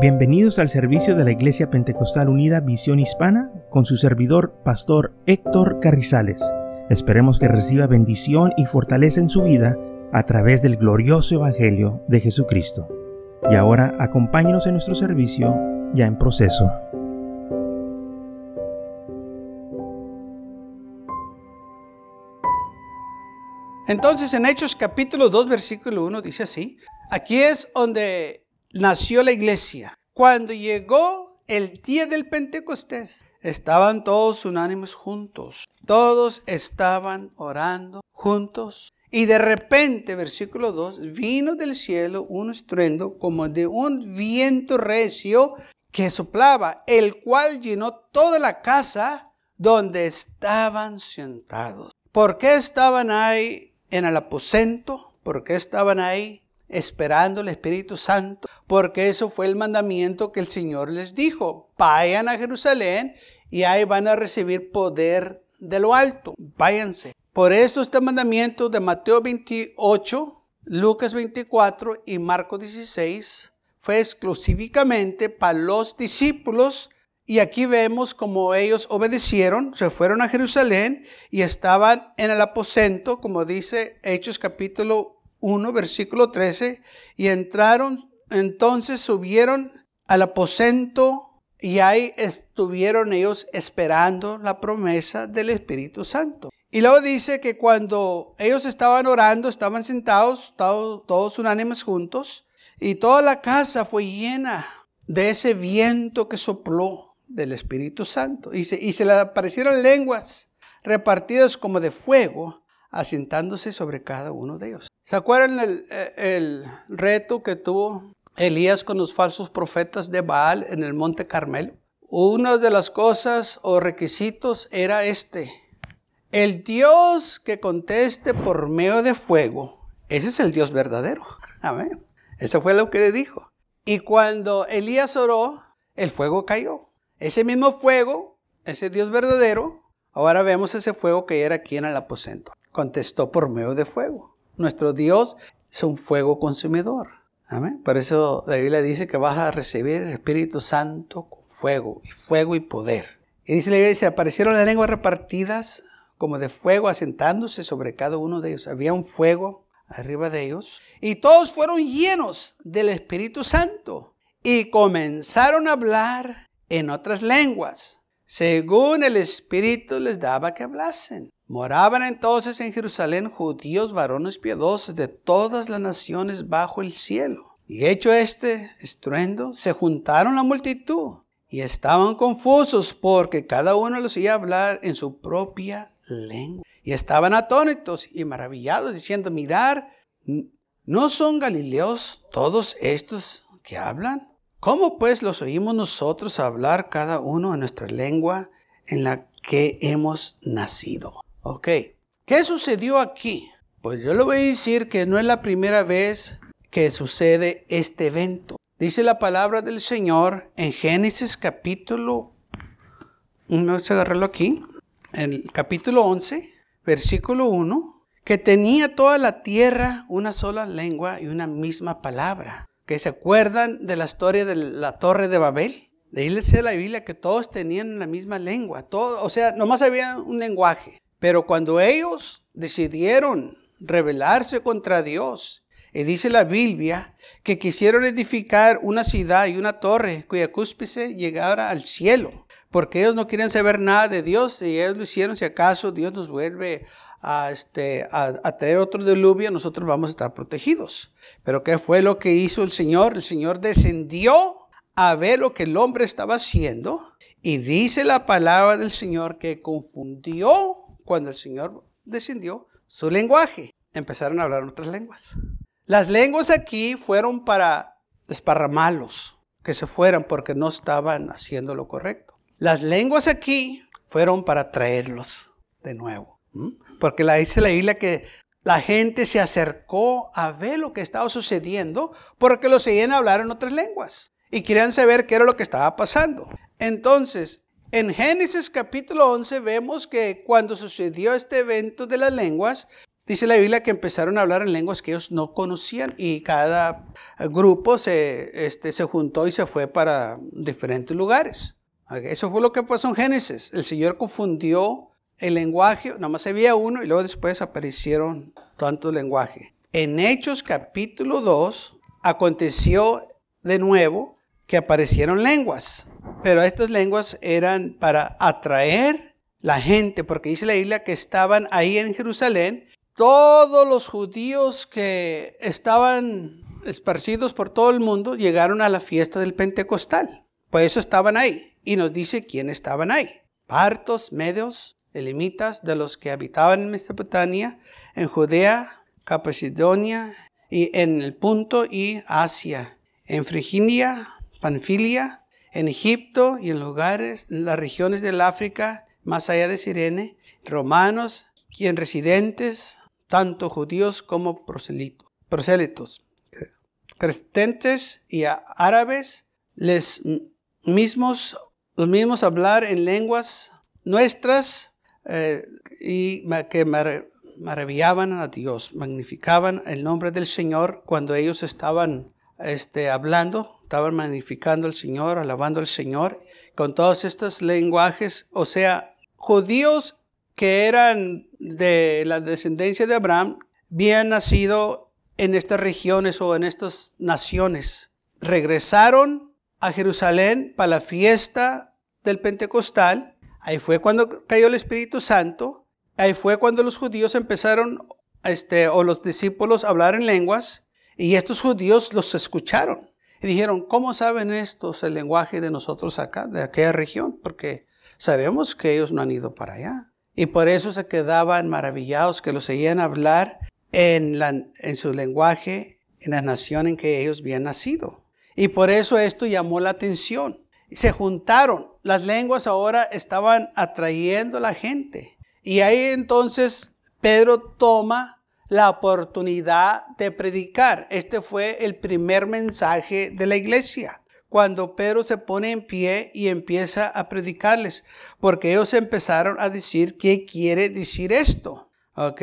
Bienvenidos al servicio de la Iglesia Pentecostal Unida Visión Hispana con su servidor, Pastor Héctor Carrizales. Esperemos que reciba bendición y fortaleza en su vida a través del glorioso Evangelio de Jesucristo. Y ahora acompáñenos en nuestro servicio ya en proceso. Entonces en Hechos capítulo 2 versículo 1 dice así, aquí es donde nació la iglesia. Cuando llegó el día del Pentecostés, estaban todos unánimes juntos. Todos estaban orando juntos. Y de repente, versículo 2, vino del cielo un estruendo como de un viento recio que soplaba, el cual llenó toda la casa donde estaban sentados. ¿Por qué estaban ahí en el aposento? ¿Por qué estaban ahí esperando el Espíritu Santo, porque eso fue el mandamiento que el Señor les dijo. Vayan a Jerusalén y ahí van a recibir poder de lo alto. Váyanse. Por eso este mandamiento de Mateo 28, Lucas 24 y Marcos 16 fue exclusivamente para los discípulos y aquí vemos como ellos obedecieron, se fueron a Jerusalén y estaban en el aposento, como dice Hechos capítulo 1, versículo 13, y entraron, entonces subieron al aposento y ahí estuvieron ellos esperando la promesa del Espíritu Santo. Y luego dice que cuando ellos estaban orando, estaban sentados, todos, unánimes juntos, y toda la casa fue llena de ese viento que sopló del Espíritu Santo. Y se, y se le aparecieron lenguas repartidas como de fuego, asentándose sobre cada uno de ellos. ¿Se acuerdan el, reto que tuvo Elías con los falsos profetas de Baal en el monte Carmelo? Una de las cosas o requisitos era este. El Dios que conteste por medio de fuego, ese es el Dios verdadero. Amén. Eso fue lo que le dijo. Y cuando Elías oró, el fuego cayó. Ese mismo fuego, ese Dios verdadero, ahora vemos ese fuego que era aquí en el aposento. Contestó por medio de fuego. Nuestro Dios es un fuego consumidor. Amén. Por eso la Biblia dice que vas a recibir el Espíritu Santo con fuego, y fuego y poder. Y dice la Biblia, se aparecieron las lenguas repartidas como de fuego asentándose sobre cada uno de ellos. Había un fuego arriba de ellos. Y todos fueron llenos del Espíritu Santo y comenzaron a hablar en otras lenguas, según el Espíritu les daba que hablasen. Moraban entonces en Jerusalén judíos varones piadosos de todas las naciones bajo el cielo. Y hecho este estruendo, se juntaron la multitud y estaban confusos porque cada uno los oía hablar en su propia lengua. Y estaban atónitos y maravillados diciendo, mirar, ¿no son galileos todos estos que hablan? ¿Cómo pues los oímos nosotros hablar cada uno en nuestra lengua en la que hemos nacido? Ok, ¿qué sucedió aquí? Pues yo le voy a decir que no es la primera vez que sucede este evento. Dice la palabra del Señor en Génesis capítulo, vamos a agarrarlo aquí, en el capítulo 11, versículo 1, que tenía toda la tierra una sola lengua y una misma palabra. ¿Que se acuerdan de la historia de la torre de Babel? De ahí dice la Biblia que todos tenían la misma lengua, todo, o sea, nomás había un lenguaje. Pero cuando ellos decidieron rebelarse contra Dios, y dice la Biblia que quisieron edificar una ciudad y una torre cuya cúspide llegara al cielo, porque ellos no querían saber nada de Dios y ellos lo hicieron si acaso Dios nos vuelve a, este, a, traer otro diluvio, nosotros vamos a estar protegidos. Pero ¿qué fue lo que hizo el Señor? El Señor descendió a ver lo que el hombre estaba haciendo y dice la palabra del Señor que confundió cuando el Señor descendió, su lenguaje. Empezaron a hablar otras lenguas. Las lenguas aquí fueron para desparramarlos, que se fueran porque no estaban haciendo lo correcto. Las lenguas aquí fueron para traerlos de nuevo. Porque la dice la Biblia que la gente se acercó a ver lo que estaba sucediendo porque los seguían hablar en otras lenguas y querían saber qué era lo que estaba pasando. Entonces, en Génesis capítulo 11 vemos que cuando sucedió este evento de las lenguas, dice la Biblia que empezaron a hablar en lenguas que ellos no conocían y cada grupo se, este, se juntó y se fue para diferentes lugares. Eso fue lo que pasó en Génesis. El Señor confundió el lenguaje, nada más había uno y luego después aparecieron tantos lenguajes. En Hechos capítulo 2 aconteció de nuevo que aparecieron lenguas, pero estas lenguas eran para atraer la gente, porque dice la Biblia que estaban ahí en Jerusalén todos los judíos que estaban esparcidos por todo el mundo llegaron a la fiesta del Pentecostal. Por eso estaban ahí. Y nos dice quién estaban ahí. Partos, medios, elimitas de los que habitaban en Mesopotamia, en Judea, Capasidonia y en el Punto y Asia, en Friginia, Panfilia, en Egipto y en lugares, en las regiones del África, más allá de Sirene, romanos, quien residentes, tanto judíos como prosélitos, creyentes y árabes, les mismos, los mismos hablar en lenguas nuestras eh, y que maravillaban a Dios, magnificaban el nombre del Señor cuando ellos estaban este, hablando, estaban magnificando al Señor, alabando al Señor, con todos estos lenguajes, o sea, judíos que eran de la descendencia de Abraham, habían nacido en estas regiones o en estas naciones. Regresaron a Jerusalén para la fiesta del Pentecostal. Ahí fue cuando cayó el Espíritu Santo. Ahí fue cuando los judíos empezaron, este, o los discípulos, a hablar en lenguas. Y estos judíos los escucharon. Y dijeron, ¿cómo saben estos el lenguaje de nosotros acá, de aquella región? Porque sabemos que ellos no han ido para allá. Y por eso se quedaban maravillados que los oían hablar en, la, en su lenguaje, en la nación en que ellos habían nacido. Y por eso esto llamó la atención. Se juntaron. Las lenguas ahora estaban atrayendo a la gente. Y ahí entonces Pedro toma la oportunidad de predicar. Este fue el primer mensaje de la iglesia cuando Pedro se pone en pie y empieza a predicarles, porque ellos empezaron a decir qué quiere decir esto, ¿ok?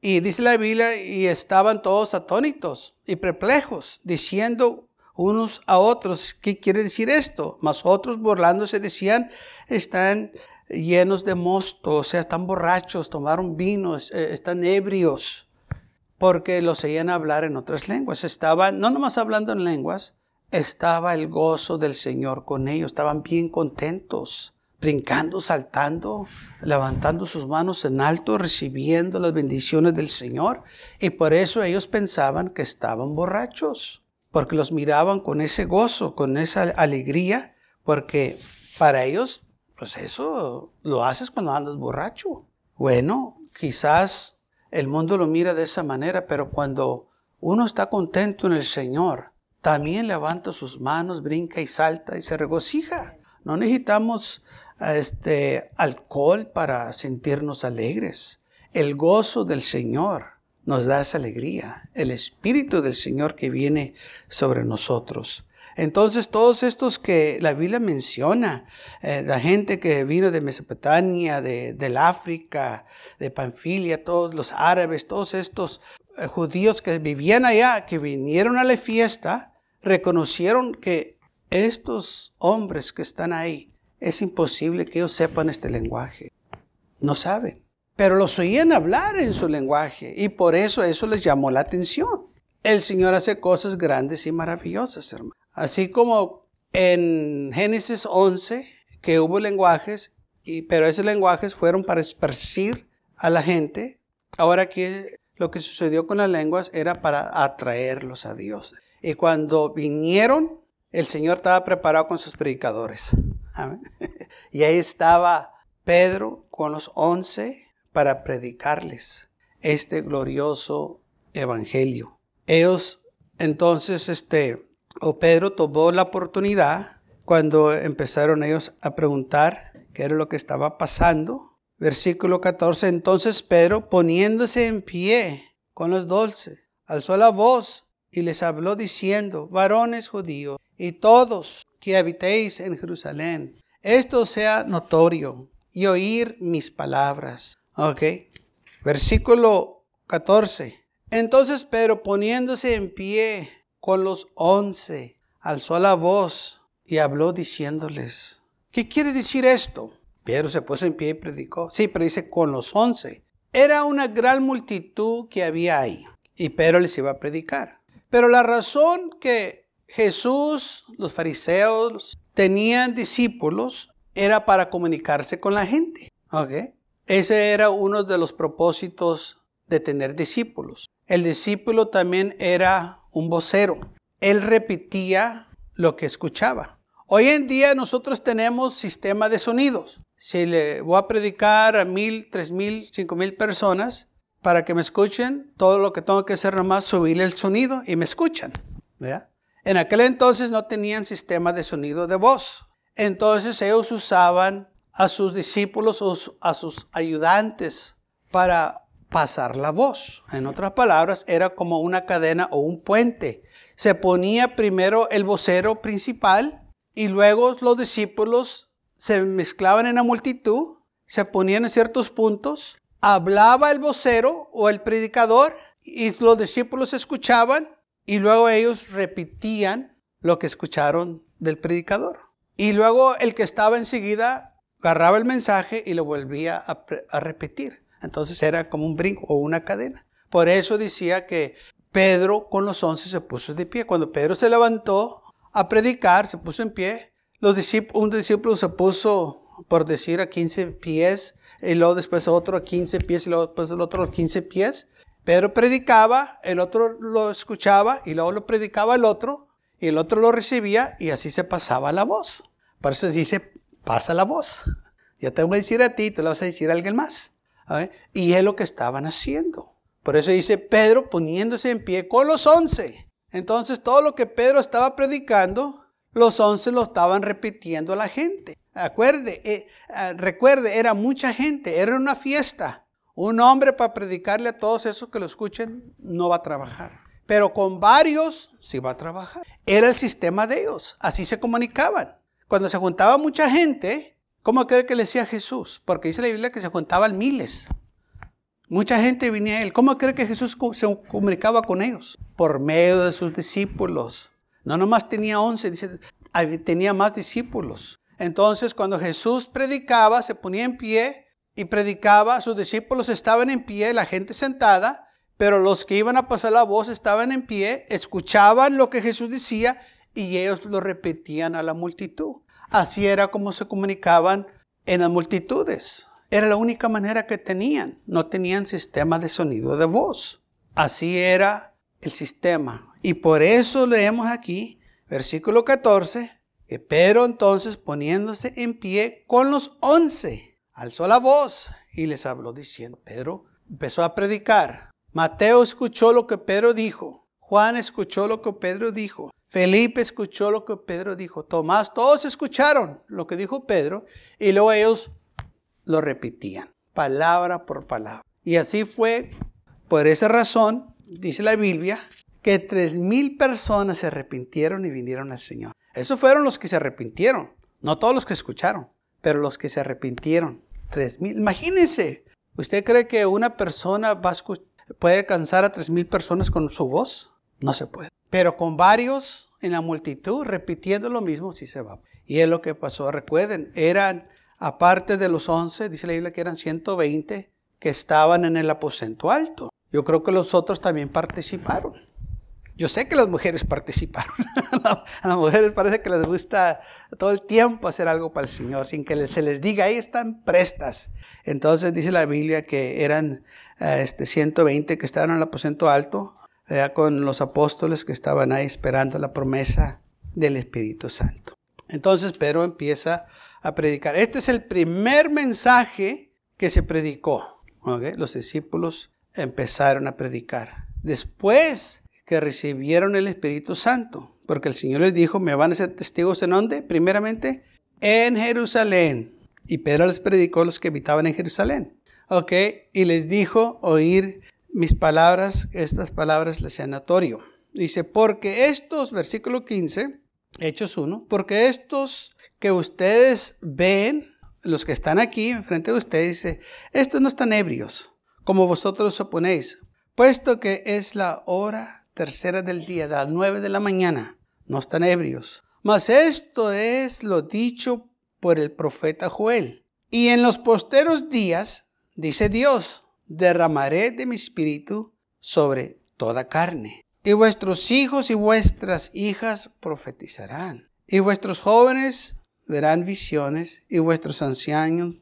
Y dice la Biblia, y estaban todos atónitos y perplejos, diciendo unos a otros, ¿qué quiere decir esto? Mas otros burlándose decían, están llenos de mosto, o sea, están borrachos, tomaron vino, eh, están ebrios, porque los oían hablar en otras lenguas. Estaban no nomás hablando en lenguas, estaba el gozo del Señor con ellos, estaban bien contentos, brincando, saltando, levantando sus manos en alto, recibiendo las bendiciones del Señor. Y por eso ellos pensaban que estaban borrachos, porque los miraban con ese gozo, con esa alegría, porque para ellos, pues eso lo haces cuando andas borracho. Bueno, quizás el mundo lo mira de esa manera, pero cuando uno está contento en el Señor, también levanta sus manos, brinca y salta y se regocija. No necesitamos este, alcohol para sentirnos alegres. El gozo del Señor nos da esa alegría, el Espíritu del Señor que viene sobre nosotros. Entonces todos estos que la Biblia menciona, eh, la gente que vino de Mesopotamia, de, del África, de Panfilia, todos los árabes, todos estos eh, judíos que vivían allá, que vinieron a la fiesta, reconocieron que estos hombres que están ahí, es imposible que ellos sepan este lenguaje. No saben. Pero los oían hablar en su lenguaje y por eso eso les llamó la atención. El Señor hace cosas grandes y maravillosas, hermano. Así como en Génesis 11, que hubo lenguajes, y, pero esos lenguajes fueron para esparcir a la gente. Ahora aquí lo que sucedió con las lenguas era para atraerlos a Dios. Y cuando vinieron, el Señor estaba preparado con sus predicadores. Y ahí estaba Pedro con los once para predicarles este glorioso evangelio. Ellos entonces, este, o Pedro tomó la oportunidad cuando empezaron ellos a preguntar qué era lo que estaba pasando. Versículo 14, entonces Pedro poniéndose en pie con los doce, alzó la voz y les habló diciendo, varones judíos y todos que habitéis en Jerusalén, esto sea notorio y oír mis palabras. Ok. Versículo 14. Entonces Pedro, poniéndose en pie con los once, alzó la voz y habló diciéndoles, ¿qué quiere decir esto? Pedro se puso en pie y predicó. Sí, pero dice con los once. Era una gran multitud que había ahí y Pedro les iba a predicar. Pero la razón que Jesús, los fariseos, tenían discípulos era para comunicarse con la gente. ¿ok? Ese era uno de los propósitos de tener discípulos. El discípulo también era un vocero. Él repetía lo que escuchaba. Hoy en día nosotros tenemos sistema de sonidos. Si le voy a predicar a mil, tres mil, cinco mil personas para que me escuchen, todo lo que tengo que hacer nomás subirle el sonido y me escuchan. En aquel entonces no tenían sistema de sonido de voz. Entonces ellos usaban a sus discípulos o a sus ayudantes para pasar la voz. En otras palabras, era como una cadena o un puente. Se ponía primero el vocero principal y luego los discípulos se mezclaban en la multitud, se ponían en ciertos puntos, hablaba el vocero o el predicador y los discípulos escuchaban y luego ellos repetían lo que escucharon del predicador. Y luego el que estaba enseguida agarraba el mensaje y lo volvía a, a repetir. Entonces era como un brinco o una cadena. Por eso decía que Pedro con los once se puso de pie. Cuando Pedro se levantó a predicar, se puso en pie. Un discípulo se puso, por decir, a 15 pies, y luego después otro a 15 pies, y luego después el otro a 15 pies. Pedro predicaba, el otro lo escuchaba, y luego lo predicaba el otro, y el otro lo recibía, y así se pasaba la voz. Por eso dice, pasa la voz. Ya te voy a decir a ti, tú le vas a decir a alguien más. Y es lo que estaban haciendo. Por eso dice Pedro poniéndose en pie con los once. Entonces todo lo que Pedro estaba predicando, los once lo estaban repitiendo a la gente. Acuerde, eh, ah, recuerde, era mucha gente, era una fiesta. Un hombre para predicarle a todos esos que lo escuchen no va a trabajar. Pero con varios sí va a trabajar. Era el sistema de ellos. Así se comunicaban. Cuando se juntaba mucha gente, ¿Cómo cree que le decía Jesús? Porque dice la Biblia que se juntaban miles. Mucha gente venía a él. ¿Cómo cree que Jesús se comunicaba con ellos? Por medio de sus discípulos. No nomás tenía once, dice, tenía más discípulos. Entonces, cuando Jesús predicaba, se ponía en pie y predicaba, sus discípulos estaban en pie, la gente sentada, pero los que iban a pasar la voz estaban en pie, escuchaban lo que Jesús decía y ellos lo repetían a la multitud. Así era como se comunicaban en las multitudes. Era la única manera que tenían. No tenían sistema de sonido de voz. Así era el sistema. Y por eso leemos aquí, versículo 14, que Pedro entonces poniéndose en pie con los once, alzó la voz y les habló diciendo, Pedro empezó a predicar. Mateo escuchó lo que Pedro dijo. Juan escuchó lo que Pedro dijo. Felipe escuchó lo que Pedro dijo. Tomás, todos escucharon lo que dijo Pedro y luego ellos lo repetían, palabra por palabra. Y así fue, por esa razón, dice la Biblia, que tres mil personas se arrepintieron y vinieron al Señor. Esos fueron los que se arrepintieron, no todos los que escucharon, pero los que se arrepintieron. Tres mil. Imagínense, ¿usted cree que una persona va puede cansar a tres mil personas con su voz? No se puede. Pero con varios en la multitud repitiendo lo mismo, sí se va. Y es lo que pasó. Recuerden, eran, aparte de los 11, dice la Biblia que eran 120 que estaban en el aposento alto. Yo creo que los otros también participaron. Yo sé que las mujeres participaron. a las mujeres parece que les gusta todo el tiempo hacer algo para el Señor, sin que se les diga, ahí están prestas. Entonces dice la Biblia que eran eh, este, 120 que estaban en el aposento alto, con los apóstoles que estaban ahí esperando la promesa del Espíritu Santo. Entonces Pedro empieza a predicar. Este es el primer mensaje que se predicó. Los discípulos empezaron a predicar. Después que recibieron el Espíritu Santo, porque el Señor les dijo, me van a ser testigos en dónde? Primeramente, en Jerusalén. Y Pedro les predicó a los que habitaban en Jerusalén. ¿Ok? Y les dijo oír mis palabras, estas palabras les sean notorio. Dice, porque estos, versículo 15, Hechos 1, porque estos que ustedes ven, los que están aquí enfrente de ustedes, dice, estos no están ebrios, como vosotros suponéis, puesto que es la hora tercera del día, de las nueve de la mañana. No están ebrios. Mas esto es lo dicho por el profeta Joel. Y en los posteros días, dice Dios, derramaré de mi espíritu sobre toda carne. Y vuestros hijos y vuestras hijas profetizarán. Y vuestros jóvenes verán visiones y vuestros ancianos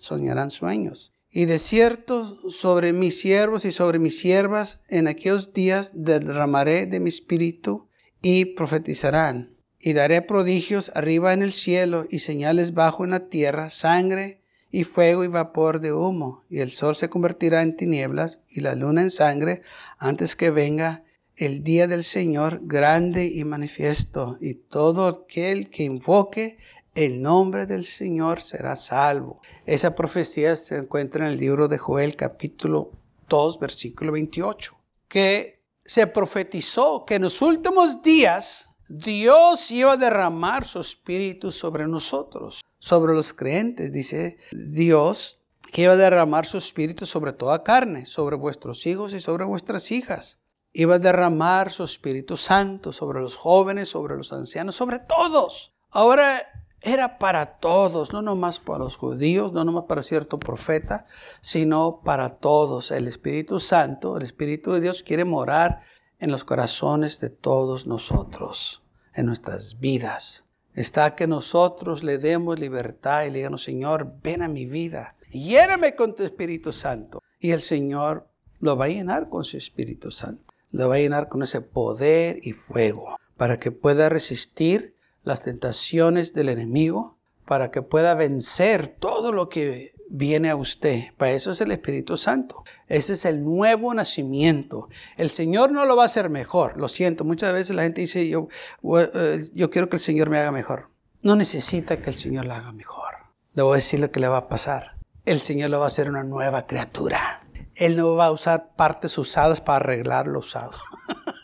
soñarán sueños. Y de cierto sobre mis siervos y sobre mis siervas en aquellos días derramaré de mi espíritu y profetizarán. Y daré prodigios arriba en el cielo y señales bajo en la tierra, sangre y fuego y vapor de humo. Y el sol se convertirá en tinieblas y la luna en sangre antes que venga el día del Señor grande y manifiesto. Y todo aquel que invoque el nombre del Señor será salvo. Esa profecía se encuentra en el libro de Joel capítulo 2 versículo 28, que se profetizó que en los últimos días Dios iba a derramar su espíritu sobre nosotros, sobre los creyentes. Dice Dios que iba a derramar su espíritu sobre toda carne, sobre vuestros hijos y sobre vuestras hijas. Iba a derramar su Espíritu Santo sobre los jóvenes, sobre los ancianos, sobre todos. Ahora era para todos, no nomás para los judíos, no nomás para cierto profeta, sino para todos. El Espíritu Santo, el Espíritu de Dios quiere morar en los corazones de todos nosotros, en nuestras vidas. Está que nosotros le demos libertad y le digamos, Señor, ven a mi vida, lléname con tu Espíritu Santo. Y el Señor lo va a llenar con su Espíritu Santo. Lo va a llenar con ese poder y fuego para que pueda resistir las tentaciones del enemigo, para que pueda vencer todo lo que viene a usted. Para eso es el Espíritu Santo. Ese es el nuevo nacimiento. El Señor no lo va a hacer mejor. Lo siento, muchas veces la gente dice, yo, eh, yo quiero que el Señor me haga mejor. No necesita que el Señor la haga mejor. Le voy a decir lo que le va a pasar. El Señor lo va a hacer una nueva criatura. Él no va a usar partes usadas para arreglar lo usado.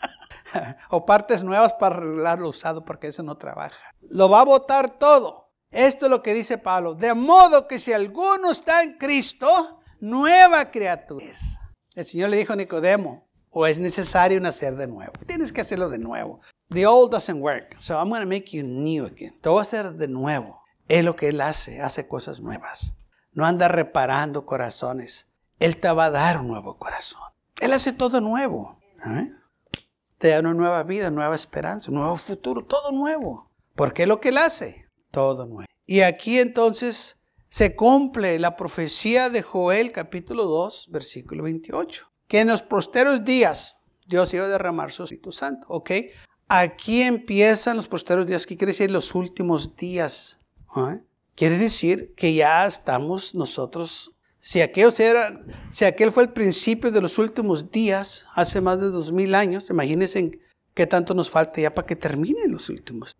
o partes nuevas para arreglar lo usado porque eso no trabaja. Lo va a botar todo. Esto es lo que dice Pablo. De modo que si alguno está en Cristo, nueva criatura es. El Señor le dijo a Nicodemo, o es necesario nacer de nuevo. Tienes que hacerlo de nuevo. The old doesn't work. So I'm going to make you new again. Te voy a hacer de nuevo. Es lo que Él hace. Hace cosas nuevas. No anda reparando corazones. Él te va a dar un nuevo corazón. Él hace todo nuevo. ¿eh? te da una nueva vida, nueva esperanza, un nuevo futuro, todo nuevo. ¿Por qué lo que Él hace? Y aquí entonces se cumple la profecía de Joel capítulo 2, versículo 28, que en los posteros días Dios iba a derramar su Espíritu Santo, ¿ok? Aquí empiezan los posteros días, ¿qué quiere decir los últimos días? ¿eh? Quiere decir que ya estamos nosotros si aquel, si aquel fue el principio de los últimos días, hace más de dos mil años, imagínense qué tanto nos falta ya para que terminen los últimos.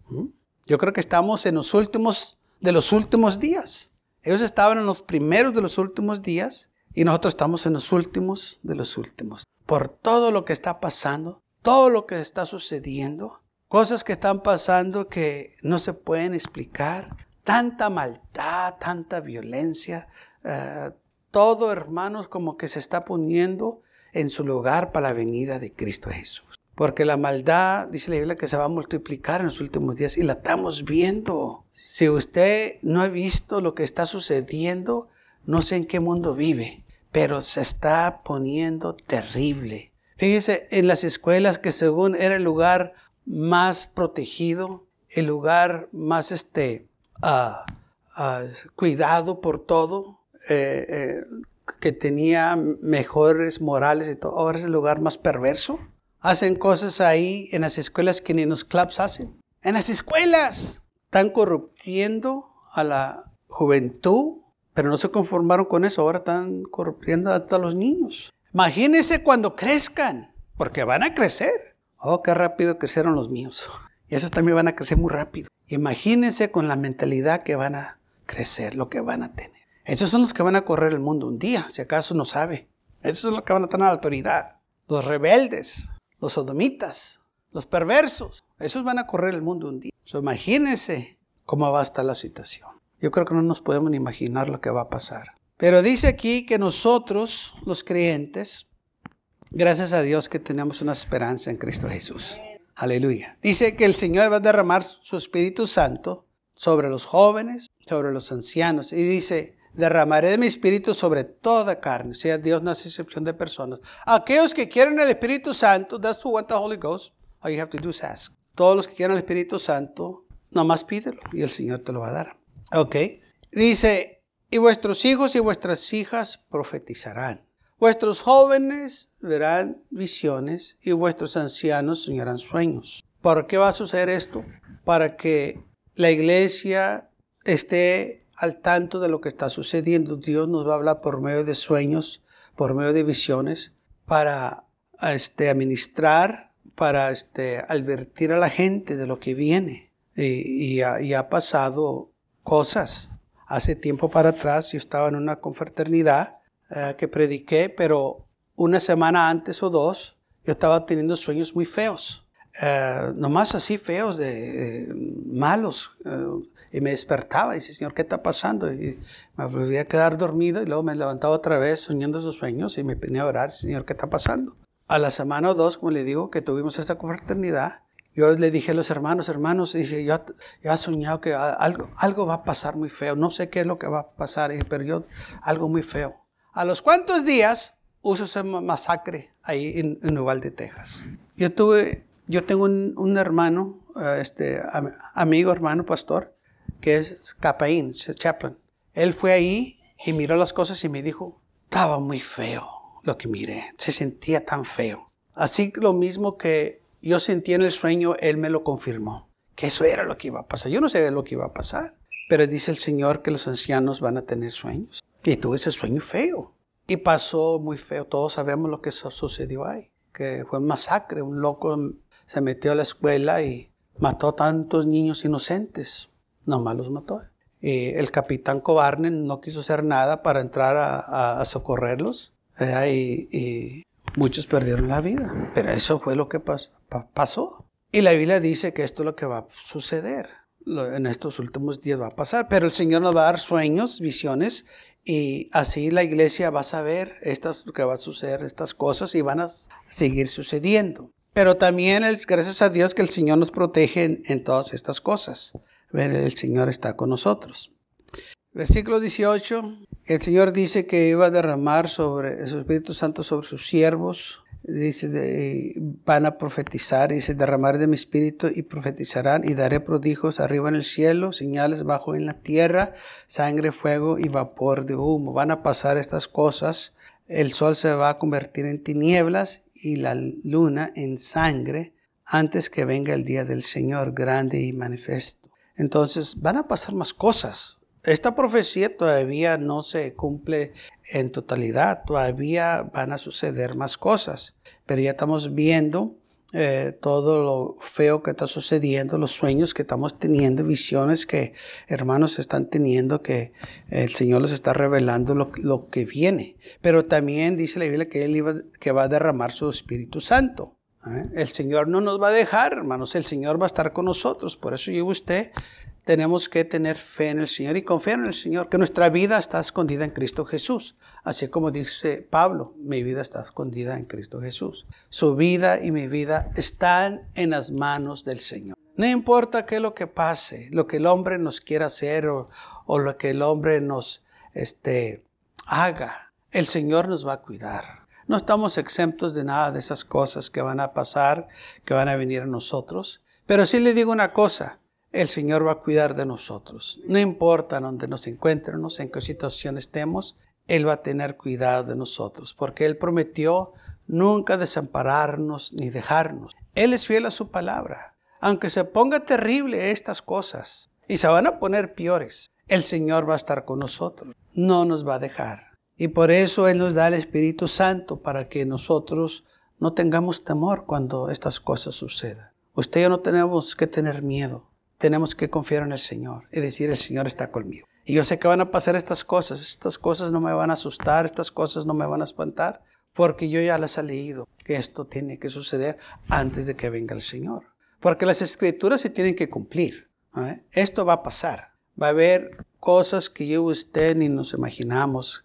Yo creo que estamos en los últimos de los últimos días. Ellos estaban en los primeros de los últimos días y nosotros estamos en los últimos de los últimos. Por todo lo que está pasando, todo lo que está sucediendo, cosas que están pasando que no se pueden explicar, tanta maldad, tanta violencia, uh, todo, hermanos, como que se está poniendo en su lugar para la venida de Cristo Jesús. Porque la maldad, dice la Biblia, que se va a multiplicar en los últimos días y la estamos viendo. Si usted no ha visto lo que está sucediendo, no sé en qué mundo vive, pero se está poniendo terrible. Fíjese, en las escuelas que según era el lugar más protegido, el lugar más este, uh, uh, cuidado por todo, eh, eh, que tenía mejores morales y todo, ahora es el lugar más perverso. Hacen cosas ahí en las escuelas que ni los clubs hacen. En las escuelas están corruptiendo a la juventud, pero no se conformaron con eso, ahora están corrompiendo a todos los niños. Imagínense cuando crezcan, porque van a crecer. Oh, qué rápido crecieron los míos. Y esos también van a crecer muy rápido. Imagínense con la mentalidad que van a crecer, lo que van a tener. Esos son los que van a correr el mundo un día, si acaso no sabe. Esos son los que van a tener la autoridad. Los rebeldes, los sodomitas, los perversos. Esos van a correr el mundo un día. imagínense cómo va a estar la situación. Yo creo que no nos podemos ni imaginar lo que va a pasar. Pero dice aquí que nosotros, los creyentes, Gracias a Dios que tenemos una esperanza en Cristo Jesús. Aleluya. Dice que el Señor va a derramar su Espíritu Santo sobre los jóvenes, sobre los ancianos. Y dice, derramaré de mi Espíritu sobre toda carne. O sea, Dios no hace excepción de personas. Aquellos que quieren el Espíritu Santo, that's who want the Holy Ghost. All you have to do is ask. Todos los que quieren el Espíritu Santo, nomás pídelo y el Señor te lo va a dar. Ok. Dice, y vuestros hijos y vuestras hijas profetizarán. Vuestros jóvenes verán visiones y vuestros ancianos soñarán sueños. ¿Por qué va a suceder esto? Para que la iglesia esté al tanto de lo que está sucediendo. Dios nos va a hablar por medio de sueños, por medio de visiones, para este, administrar, para este, advertir a la gente de lo que viene. Y, y ha pasado cosas. Hace tiempo para atrás yo estaba en una confraternidad eh, que prediqué, pero una semana antes o dos, yo estaba teniendo sueños muy feos. Eh, nomás así feos, de, malos. Eh, y me despertaba y decía, Señor, ¿qué está pasando? Y me volvía a quedar dormido y luego me levantaba otra vez soñando esos sueños y me ponía a orar, Señor, ¿qué está pasando? A la semana o dos, como le digo, que tuvimos esta confraternidad, yo le dije a los hermanos, hermanos, dije, yo, yo he soñado que algo, algo va a pasar muy feo. No sé qué es lo que va a pasar, pero yo, algo muy feo. A los cuantos días hubo esa masacre ahí en, en de Texas. Yo tuve, yo tengo un, hermano, eh, este, amigo, hermano, pastor, que es Capaín, Chaplain. Él fue ahí y miró las cosas y me dijo, estaba muy feo lo que miré, se sentía tan feo. Así lo mismo que yo sentí en el sueño, él me lo confirmó, que eso era lo que iba a pasar. Yo no sabía lo que iba a pasar, pero dice el Señor que los ancianos van a tener sueños. Y tuve ese sueño feo. Y pasó muy feo. Todos sabemos lo que sucedió ahí. Que fue un masacre. Un loco se metió a la escuela y mató a tantos niños inocentes. Nomás los mató. Y el capitán Cobarne no quiso hacer nada para entrar a, socorrerlos. Y, muchos perdieron la vida. Pero eso fue lo que pasó. Y la Biblia dice que esto es lo que va a suceder. En estos últimos días va a pasar. Pero el Señor nos va a dar sueños, visiones y así la iglesia va a saber estas, que va a suceder estas cosas y van a seguir sucediendo. Pero también, gracias a Dios, que el Señor nos protege en, todas estas cosas. El Señor está con nosotros. Versículo 18. El Señor dice que iba a derramar sobre su Espíritu Santo sobre sus siervos, dice, van a profetizar, dice, derramar de mi espíritu y profetizarán y daré prodigios arriba en el cielo, señales bajo en la tierra, sangre, fuego y vapor de humo. Van a pasar estas cosas, el sol se va a convertir en tinieblas y la luna en sangre antes que venga el día del Señor grande y manifiesto. Entonces van a pasar más cosas. Esta profecía todavía no se cumple en totalidad, todavía van a suceder más cosas, pero ya estamos viendo eh, todo lo feo que está sucediendo, los sueños que estamos teniendo, visiones que hermanos están teniendo, que el Señor les está revelando lo, que viene. Pero también dice la Biblia que Él iba, que va a derramar su Espíritu Santo. ¿Eh? El Señor no nos va a dejar, hermanos, el Señor va a estar con nosotros. Por eso yo usted tenemos que tener fe en el Señor y confiar en el Señor, que nuestra vida está escondida en Cristo Jesús. Así como dice Pablo, mi vida está escondida en Cristo Jesús. Su vida y mi vida están en las manos del Señor. No importa qué lo que pase, lo que el hombre nos quiera hacer o, lo que el hombre nos este, haga, el Señor nos va a cuidar. No estamos exentos de nada de esas cosas que van a pasar, que van a venir a nosotros. Pero sí le digo una cosa, el Señor va a cuidar de nosotros. No importa dónde nos encuentremos, en qué situación estemos, Él va a tener cuidado de nosotros, porque Él prometió nunca desampararnos ni dejarnos. Él es fiel a su palabra. Aunque se ponga terrible estas cosas y se van a poner peores, el Señor va a estar con nosotros. No nos va a dejar. Y por eso Él nos da el Espíritu Santo para que nosotros no tengamos temor cuando estas cosas sucedan. Usted y yo no tenemos que tener miedo tenemos que confiar en el Señor y decir, el Señor está conmigo. Y yo sé que van a pasar estas cosas, estas cosas no me van a asustar, estas cosas no me van a espantar, porque yo ya las he leído, que esto tiene que suceder antes de que venga el Señor. Porque las escrituras se tienen que cumplir. ¿eh? Esto va a pasar. Va a haber cosas que yo y usted ni nos imaginamos